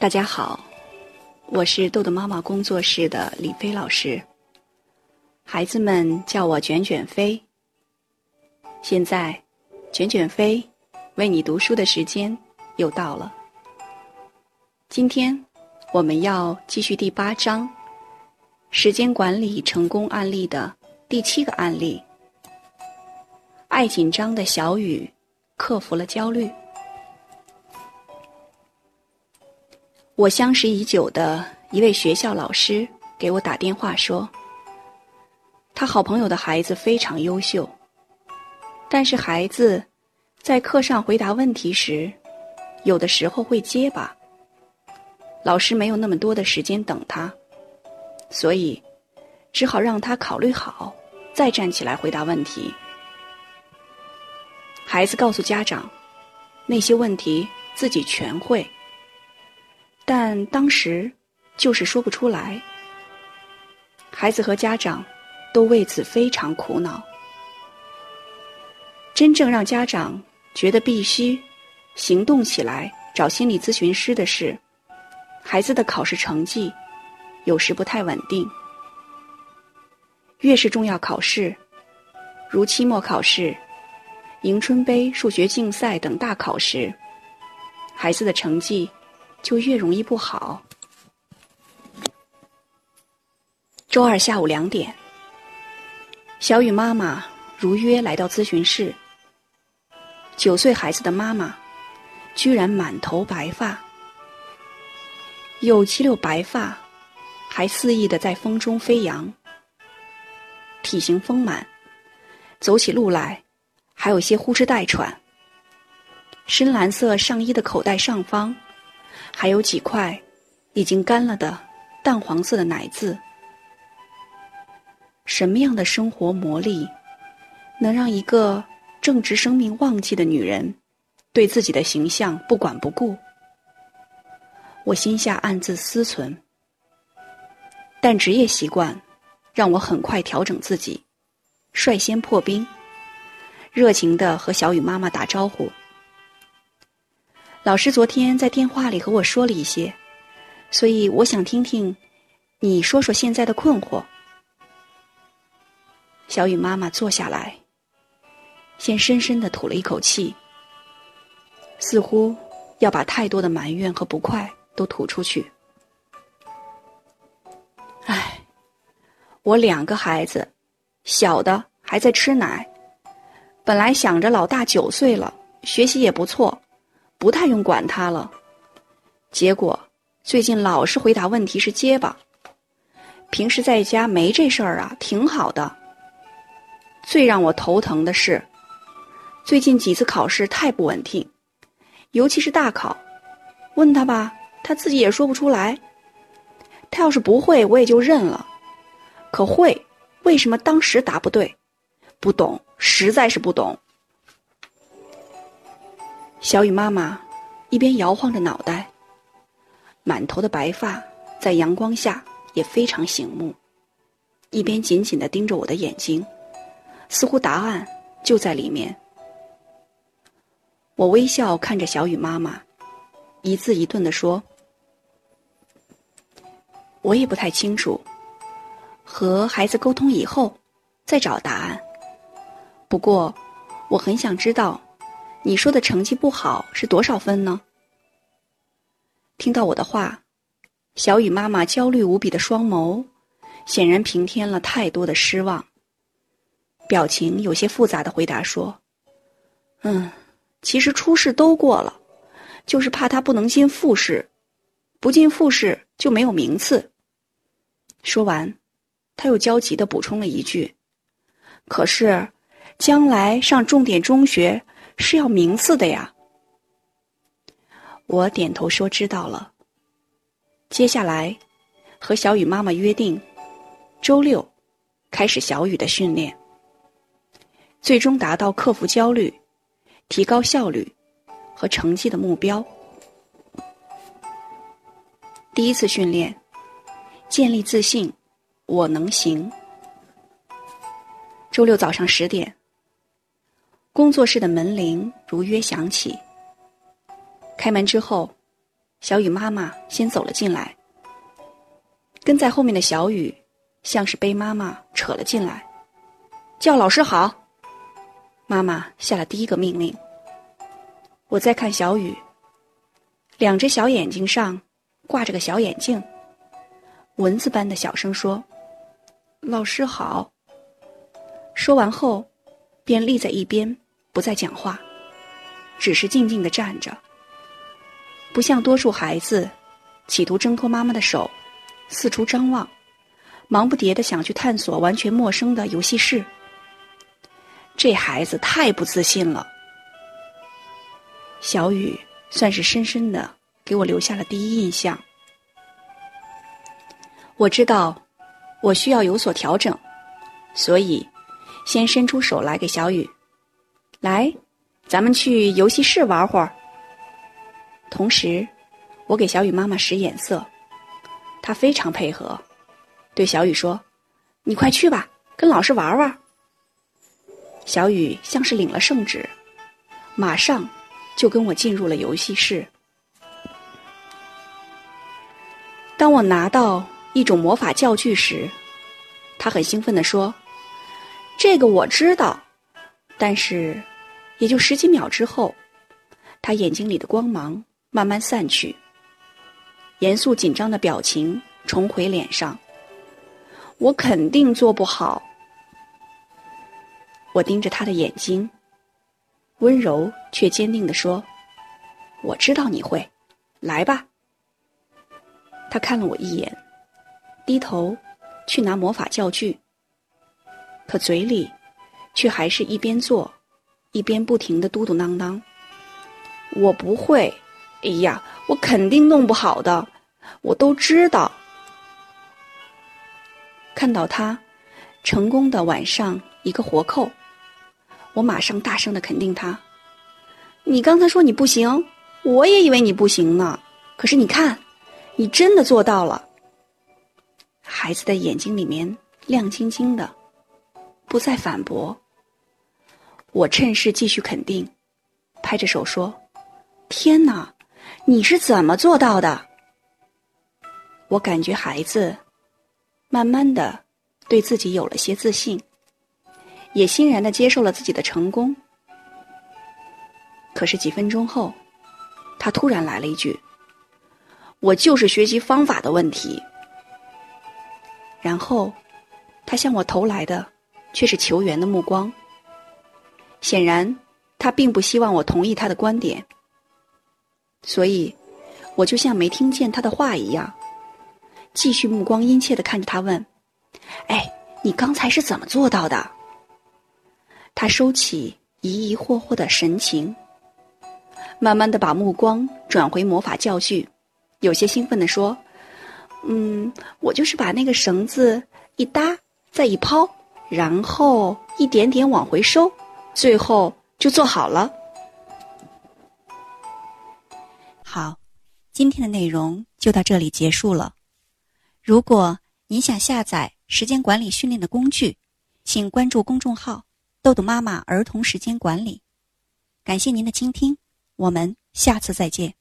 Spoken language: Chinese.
大家好，我是豆豆妈妈工作室的李飞老师，孩子们叫我卷卷飞。现在，卷卷飞为你读书的时间又到了。今天我们要继续第八章时间管理成功案例的第七个案例：爱紧张的小雨克服了焦虑。我相识已久的一位学校老师给我打电话说，他好朋友的孩子非常优秀，但是孩子在课上回答问题时，有的时候会结巴。老师没有那么多的时间等他，所以只好让他考虑好再站起来回答问题。孩子告诉家长，那些问题自己全会。但当时就是说不出来，孩子和家长都为此非常苦恼。真正让家长觉得必须行动起来找心理咨询师的是，孩子的考试成绩有时不太稳定。越是重要考试，如期末考试、迎春杯数学竞赛等大考时，孩子的成绩。就越容易不好。周二下午两点，小雨妈妈如约来到咨询室。九岁孩子的妈妈，居然满头白发，有七绺白发，还肆意的在风中飞扬。体型丰满，走起路来还有些呼哧带喘。深蓝色上衣的口袋上方。还有几块已经干了的淡黄色的奶渍。什么样的生活磨砺，能让一个正值生命旺季的女人对自己的形象不管不顾？我心下暗自思忖。但职业习惯让我很快调整自己，率先破冰，热情的和小雨妈妈打招呼。老师昨天在电话里和我说了一些，所以我想听听你说说现在的困惑。小雨妈妈坐下来，先深深的吐了一口气，似乎要把太多的埋怨和不快都吐出去。唉，我两个孩子，小的还在吃奶，本来想着老大九岁了，学习也不错。不太用管他了，结果最近老是回答问题是结巴。平时在家没这事儿啊，挺好的。最让我头疼的是，最近几次考试太不稳定，尤其是大考，问他吧，他自己也说不出来。他要是不会，我也就认了。可会，为什么当时答不对？不懂，实在是不懂。小雨妈妈一边摇晃着脑袋，满头的白发在阳光下也非常醒目，一边紧紧的盯着我的眼睛，似乎答案就在里面。我微笑看着小雨妈妈，一字一顿的说：“我也不太清楚，和孩子沟通以后再找答案。不过，我很想知道。”你说的成绩不好是多少分呢？听到我的话，小雨妈妈焦虑无比的双眸，显然平添了太多的失望。表情有些复杂的回答说：“嗯，其实初试都过了，就是怕他不能进复试，不进复试就没有名次。”说完，他又焦急的补充了一句：“可是，将来上重点中学。”是要名次的呀。我点头说知道了。接下来，和小雨妈妈约定，周六开始小雨的训练，最终达到克服焦虑、提高效率和成绩的目标。第一次训练，建立自信，我能行。周六早上十点。工作室的门铃如约响起。开门之后，小雨妈妈先走了进来，跟在后面的小雨像是被妈妈扯了进来，叫老师好。妈妈下了第一个命令。我在看小雨，两只小眼睛上挂着个小眼镜，蚊子般的小声说：“老师好。”说完后，便立在一边，不再讲话，只是静静的站着，不像多数孩子，企图挣脱妈妈的手，四处张望，忙不迭的想去探索完全陌生的游戏室。这孩子太不自信了。小雨算是深深的给我留下了第一印象。我知道我需要有所调整，所以先伸出手来给小雨，来，咱们去游戏室玩会儿。同时，我给小雨妈妈使眼色，她非常配合，对小雨说：“你快去吧，跟老师玩玩。”小雨像是领了圣旨，马上就跟我进入了游戏室。当我拿到一种魔法教具时，他很兴奋地说：“这个我知道。”但是，也就十几秒之后，他眼睛里的光芒慢慢散去，严肃紧张的表情重回脸上。我肯定做不好。我盯着他的眼睛，温柔却坚定地说：“我知道你会，来吧。”他看了我一眼，低头去拿魔法教具，可嘴里却还是一边做，一边不停的嘟嘟囔囔：“我不会，哎呀，我肯定弄不好的，我都知道。”看到他成功的挽上一个活扣。我马上大声的肯定他。你刚才说你不行，我也以为你不行呢。可是你看，你真的做到了。孩子的眼睛里面亮晶晶的，不再反驳。我趁势继续肯定，拍着手说：“天哪，你是怎么做到的？”我感觉孩子慢慢的对自己有了些自信。也欣然的接受了自己的成功。可是几分钟后，他突然来了一句：“我就是学习方法的问题。”然后，他向我投来的却是球员的目光。显然，他并不希望我同意他的观点。所以，我就像没听见他的话一样，继续目光殷切的看着他问：“哎，你刚才是怎么做到的？”他收起疑疑惑惑的神情，慢慢的把目光转回魔法教具，有些兴奋的说：“嗯，我就是把那个绳子一搭，再一抛，然后一点点往回收，最后就做好了。”好，今天的内容就到这里结束了。如果您想下载时间管理训练的工具，请关注公众号。豆豆妈妈儿童时间管理，感谢您的倾听，我们下次再见。